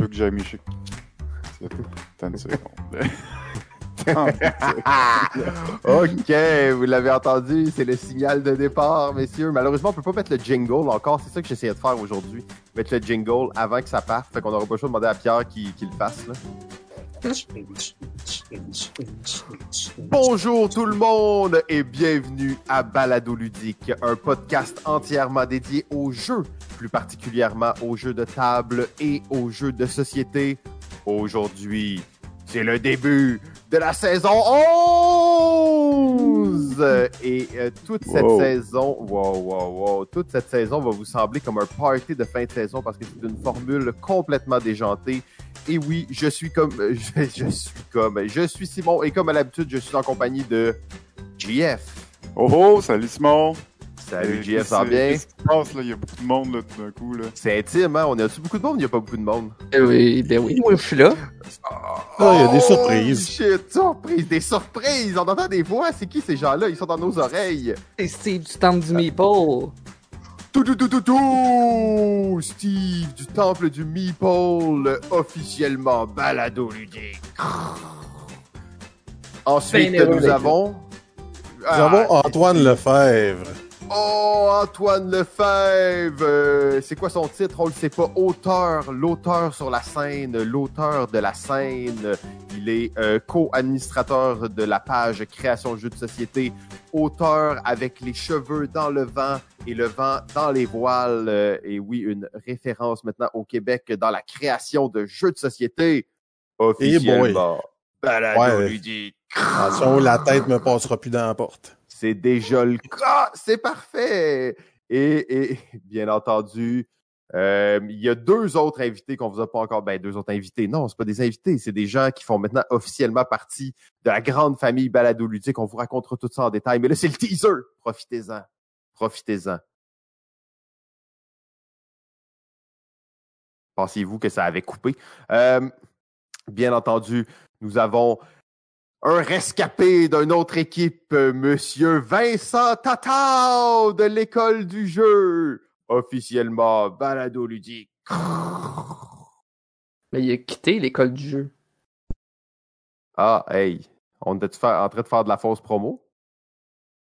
veux que j'aille. C'est tout. Attends une seconde. ok, vous l'avez entendu, c'est le signal de départ, messieurs. Malheureusement, on peut pas mettre le jingle encore. C'est ça que j'essayais de faire aujourd'hui. Mettre le jingle avant que ça parte. Fait qu'on aura pas le choix de demander à Pierre qu'il qu'il le fasse. Là. Bonjour tout le monde et bienvenue à Balado Ludique, un podcast entièrement dédié aux jeux, plus particulièrement aux jeux de table et aux jeux de société. Aujourd'hui, c'est le début de la saison 11! Et euh, toute cette Wow. saison, wow, wow, wow, toute cette saison va vous sembler comme un party de fin de saison parce que c'est une formule complètement déjantée. Et oui, je suis comme, euh, je, je suis comme, je suis Simon et comme à l'habitude, je suis en compagnie de GF. Oh oh, salut Simon! Salut Euh, GF, ça va bien? Qu'est-ce qui se passe là? Il y a beaucoup de monde là tout d'un coup là. C'est intime, hein? On a-tu beaucoup de monde? Il n'y a pas beaucoup de monde. Ben oui, ben oui, moi je suis là. Ah, il y a des surprises. Shit, surprise, des surprises! On entend des voix, c'est qui ces gens-là? Ils sont dans nos oreilles. C'est Steve du Temple du Meeple. Tout, tout, tout, tout, tout! Steve du Temple du Meeple, officiellement balado ludique. Ensuite, Ben nous avons... Nous avons Antoine Lefebvre. Oh, Antoine Lefebvre! Euh, c'est quoi son titre? On le sait pas. Auteur, l'auteur sur la scène, l'auteur de la scène. Il est euh, co-administrateur de la page Création Jeux de Société. Auteur avec les cheveux dans le vent et le vent dans les voiles. Euh, et oui, une référence maintenant au Québec dans la création de jeux de société. Officiellement. Balado Ouais. ludique. Attention, la tête me passera plus dans la porte. C'est déjà le cas. C'est parfait. Et, et bien entendu, euh, il y a deux autres invités qu'on vous a pas encore. Ben, deux autres invités. Non, c'est pas des invités. C'est des gens qui font maintenant officiellement partie de la grande famille Balado Ludique. On vous racontera tout ça en détail. Mais là, c'est le teaser. Profitez-en. Profitez-en. Pensiez-vous que ça avait coupé? Euh, bien entendu, nous avons un rescapé d'une autre équipe, Monsieur Vincent Tatao de l'école du jeu, officiellement balado ludique. Mais il a quitté l'école du jeu. Ah, hey, on était en train de faire de la fausse promo.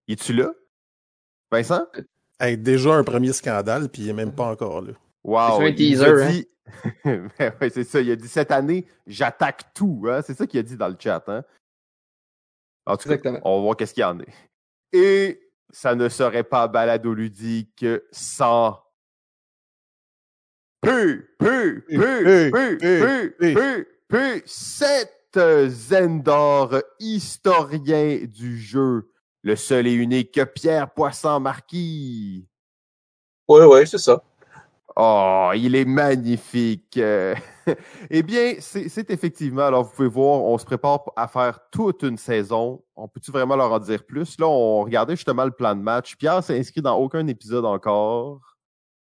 Es-tu là, Vincent? Hey, déjà un premier scandale, puis il est même pas encore là. Wow. C'est un teaser, a hein? dit- Ben ouais, c'est ça. Il a dit cette année, j'attaque tout. Hein? C'est ça qu'il a dit dans le chat. Hein? En tout cas, on va voir qu'est-ce qu'il y en a. Et ça ne serait pas balado ludique sans. Pu, pu, pu, pu, pu, pu, pu, pu, cet Zendor, historien du jeu, le seul et unique Pierre Poisson Marquis. Oui, oui, c'est ça. Oh, il est magnifique. Euh, eh bien, c'est c'est effectivement, alors vous pouvez voir, on se prépare à faire toute une saison. On peut-tu vraiment leur en dire plus? Là, on regardait justement le plan de match. Pierre s'est inscrit dans aucun épisode encore.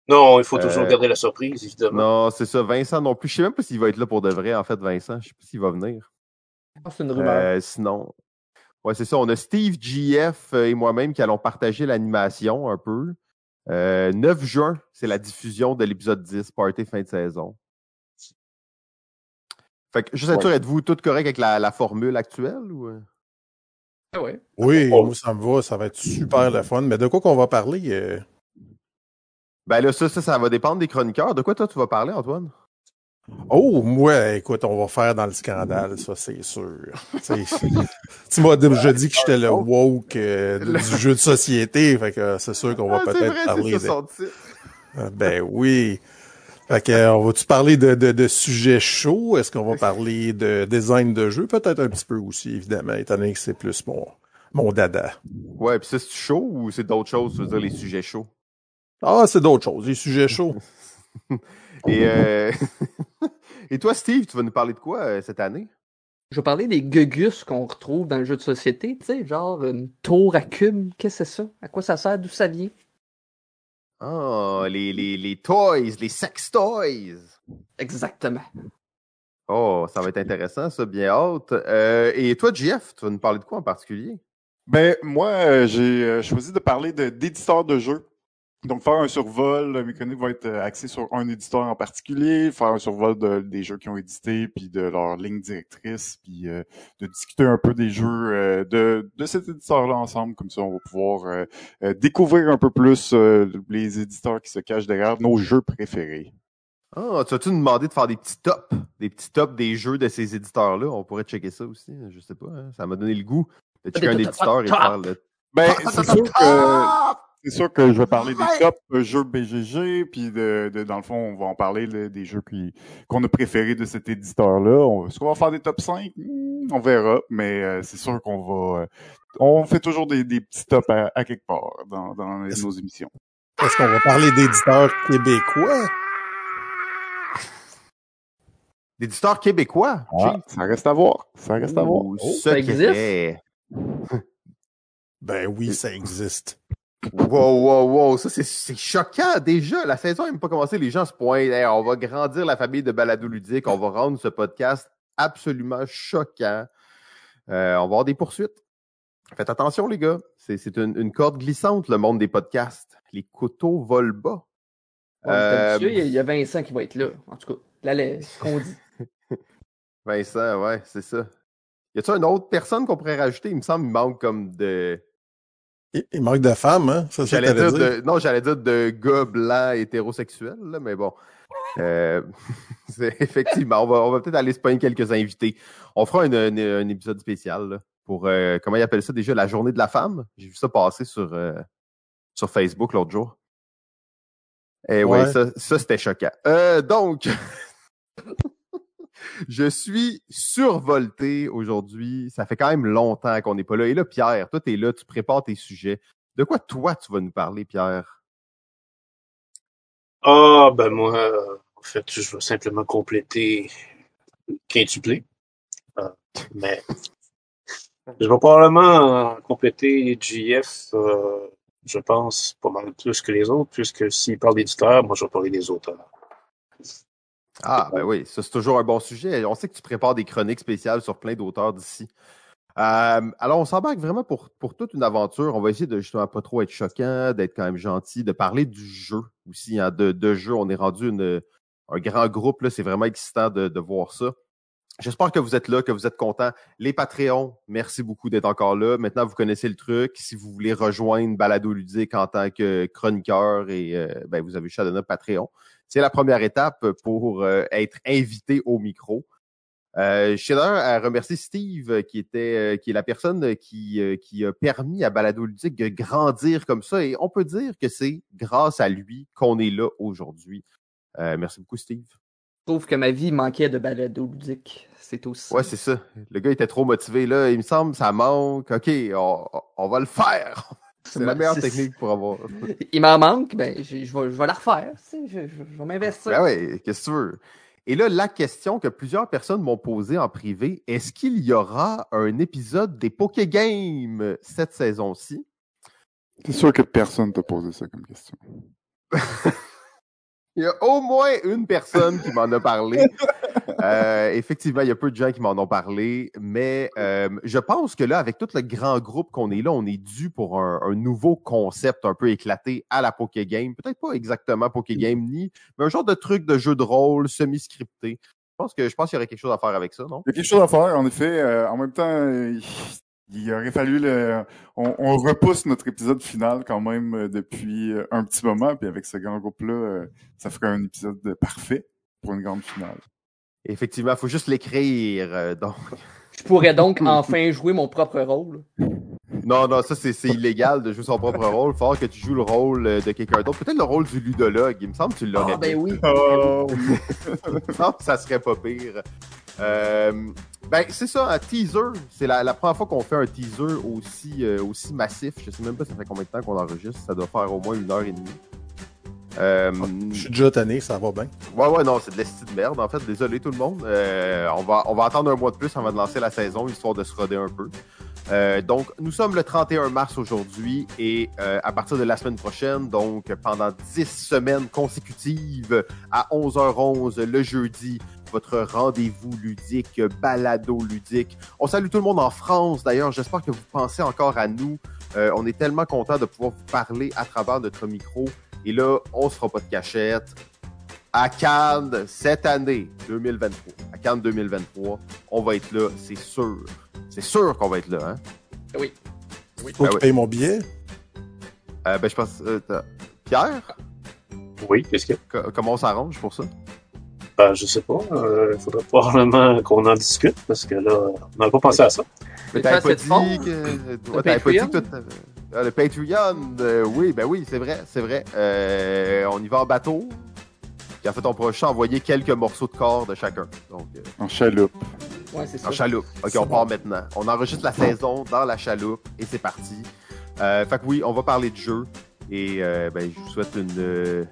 Non, il faut toujours Euh, garder la surprise, évidemment. Non, c'est ça. Vincent non plus. Je sais même pas s'il va être là pour de vrai, en fait, Vincent. Je sais pas s'il va venir. C'est une rumeur. Euh, sinon, ouais, c'est ça. On a Steve GF et moi-même qui allons partager l'animation un peu. Euh, 9 juin, c'est la diffusion de l'épisode 10, Party fin de saison. Fait que, juste être sûr, êtes-vous tout correct avec la, la formule actuelle ou? euh? Ah ouais. Oui, Oh. moi, ça me va, ça va être super le fun. Mais de quoi qu'on va parler? euh, Ben là, ça, ça, ça va dépendre des chroniqueurs. De quoi toi tu vas parler, Antoine? Oh, moi, écoute, on va faire dans le scandale, ça, c'est sûr. Tu m'as déjà dit que j'étais le woke euh, du jeu de société, fait que c'est sûr qu'on va Ah, peut-être vrai, parler c'est de... ça son titre. Ah, Ben oui. Fait que, euh, on va-tu parler de, de, de sujets chauds? Est-ce qu'on va parler de design de jeu? Peut-être un petit peu aussi, évidemment, étant donné que c'est plus mon, mon dada. Ouais, puis ça, c'est chaud ou c'est d'autres choses, tu veux dire, les sujets chauds? Ah, c'est d'autres choses, les sujets chauds. Et, euh... Et toi, Steve, tu vas nous parler de quoi euh, cette année? Je vais parler des gugus qu'on retrouve dans le jeu de société, tu sais, genre une tour à cubes, qu'est-ce que c'est ça? À quoi ça sert? D'où ça vient? Ah, les, les, les toys, les sex toys. Exactement. Oh, ça va être intéressant, ça, bien hâte. Euh, et toi, Jeff, tu vas nous parler de quoi en particulier? Ben moi, euh, j'ai euh, choisi de parler de d'éditeurs de jeux. Donc, faire un survol, mécanique va être euh, axée sur un éditeur en particulier, faire un survol de- des jeux qui ont édité, puis de leur ligne directrice, puis euh, de discuter un peu des jeux euh, de, de cet éditeur-là ensemble. Comme ça, on va pouvoir euh, euh, découvrir un peu plus euh, les éditeurs qui se cachent derrière nos jeux préférés. Ah, tu as-tu demandé de faire des petits tops? Des petits tops des jeux de ces éditeurs-là? On pourrait checker ça aussi. Je sais pas. hein. Ça m'a donné le goût de checker un éditeur et faire le Ben, c'est sûr que top! C'est sûr que je vais parler des top euh, jeux BGG, puis de, de- dans le fond, on va en parler là, des jeux qui qu'on a préférés de cet éditeur-là. On- Est-ce qu'on va faire des top 5? Hmm, on verra, mais euh, c'est sûr qu'on va... euh, on fait toujours des, des petits tops à, à quelque part dans, dans les- nos émissions. Est-ce qu'on va parler d'éditeurs québécois? D'éditeurs québécois? Ah, ça reste à voir. Ça reste à voir. Oh, ça secret. Ben oui, ça existe. Wow, wow, wow, ça c'est- choquant déjà. La saison n'a même pas commencé. Les gens se pointent. Hey, on va grandir la famille de balado ludique. On va rendre ce podcast absolument choquant. Euh, on va avoir des poursuites. Faites attention, les gars. C'est une, une corde glissante, le monde des podcasts. Les couteaux volent bas. Ouais, Euh, Il y a Vincent qui va être là. En tout cas, là, ce qu'on dit. Vincent, ouais, c'est ça. Y a-t-il une autre personne qu'on pourrait rajouter? Il me semble qu'il manque comme de. Il, manque de femmes, hein? Ça que J'allais t'allais dire, dire? de, non, j'allais dire de gars blancs hétérosexuels, là, mais bon. Euh, effectivement, on va, on va peut-être aller se pogner quelques invités. On fera un, épisode spécial là, pour, euh, comment ils appellent ça déjà, la journée de la femme? J'ai vu ça passer sur, euh, sur Facebook l'autre jour. Et ouais, Ouais. ça, ça c'était choquant. Euh, donc, je suis survolté aujourd'hui. Ça fait quand même longtemps qu'on n'est pas là. Et là, Pierre, toi, tu es là, tu prépares tes sujets. De quoi toi tu vas nous parler, Pierre? Ah, ben moi, en fait, je vais simplement compléter quintuplé. Euh, mais je vais probablement compléter JF, euh, je pense, pas mal plus que les autres, puisque s'il parle d'éditeurs, moi je vais parler des auteurs. Ah, ben oui, ça c'est toujours un bon sujet. On sait que tu prépares des chroniques spéciales sur plein d'auteurs d'ici. Euh, alors, on s'embarque vraiment pour, pour toute une aventure. On va essayer de justement pas trop être choquant, d'être quand même gentil, de parler du jeu aussi. hein, de, de jeu, on est rendu une, un grand groupe. là. C'est vraiment excitant de, de voir ça. J'espère que vous êtes là, que vous êtes contents. Les Patreons, merci beaucoup d'être encore là. Maintenant, vous connaissez le truc. Si vous voulez rejoindre Balado Ludique en tant que chroniqueur, et euh, ben, vous avez un Patreon. C'est la première étape pour euh, être invité au micro. Euh, je tiens à remercier Steve, qui était, euh, qui est la personne qui, euh, qui a permis à Balado Ludique de grandir comme ça. Et on peut dire que c'est grâce à lui qu'on est là aujourd'hui. Euh, merci beaucoup, Steve. Je trouve que ma vie manquait de balado ludique. C'est aussi. Ouais, c'est ça. Le gars était trop motivé. Là, il me semble, ça manque. OK, on, on va le faire. C'est la meilleure technique pour avoir. Il m'en manque, ben, je, je vais, je vais la refaire. tu sais, Je, je- je vais m'investir. Ben oui, qu'est-ce que tu veux? Et là, la question que plusieurs personnes m'ont posée en privé, est-ce qu'il y aura un épisode des Poké Games cette saison-ci? C'est sûr que personne t'a posé ça comme question? Il y a au moins une personne qui m'en a parlé. Euh, effectivement, il y a peu de gens qui m'en ont parlé, mais euh, je pense que là, avec tout le grand groupe qu'on est là, on est dû pour un, un nouveau concept un peu éclaté à la Poké Game. Peut-être pas exactement Poké Game ni, mais un genre de truc de jeu de rôle semi-scripté. Je pense que je pense qu'il y aurait quelque chose à faire avec ça, non? Il y a quelque chose à faire, en effet. Euh, en même temps, il aurait fallu le. On, on repousse notre épisode final quand même euh, depuis euh, un petit moment, puis avec ce grand groupe-là, euh, ça ferait un épisode parfait pour une grande finale. Effectivement, il faut juste l'écrire. euh, donc. Je pourrais donc enfin jouer mon propre rôle. Non, non, ça c'est c'est illégal de jouer son propre rôle. Il faut que tu joues le rôle de quelqu'un d'autre. Peut-être le rôle du ludologue. Il me semble que tu l'aurais Ah, ben oui. Oh, Non, ça serait pas pire. Euh, ben, c'est ça, un teaser. C'est la, première fois qu'on fait un teaser aussi, euh, aussi massif. Je sais même pas ça fait combien de temps qu'on enregistre. Ça doit faire au moins une heure et demie. Euh, Je suis déjà tanné, ça va bien. ouais, ouais, non, c'est de l'esti de merde, en fait. Désolé tout le monde. Euh, on, va, on va attendre un mois de plus avant de lancer la saison, histoire de se roder un peu. Euh, donc, nous sommes le 31 mars aujourd'hui et à partir de la semaine prochaine, donc pendant 10 semaines consécutives à 11h11 le jeudi, votre rendez-vous ludique, balado ludique. On salue tout le monde en France d'ailleurs. J'espère que vous pensez encore à nous. On est tellement content de pouvoir vous parler à travers notre micro. Et là, on se fera pas de cachette. À Cannes, cette année, 2023, à Cannes 2023, on va être là, c'est sûr. C'est sûr qu'on va être là, hein? Oui. Faut Ah que payes mon billet. Euh, ben, je pense... euh, Pierre, Oui, qu'est-ce que. co- comment on s'arrange pour ça? Ben, je sais pas. Il faudrait probablement qu'on en discute parce que là, on n'a pas pensé à ça. Mais t'avais pas dit que... Ouais, pas dit que euh, le Patreon, euh, oui, ben oui, c'est vrai, c'est vrai. Euh, on y va en bateau. Puis en fait, on pourra juste envoyer quelques morceaux de corps de chacun. Donc, euh, En chaloupe. Ouais, c'est ça. en chaloupe. OK, on bon. part maintenant. On enregistre la saison dans la chaloupe et c'est parti. Euh, fait que oui, on va parler de jeu. Et euh, ben, je vous souhaite une euh,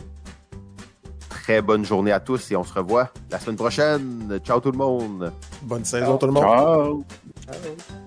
très bonne journée à tous et on se revoit la semaine prochaine. Ciao tout le monde! Bonne saison, tout le monde. Ciao! Ah, ouais.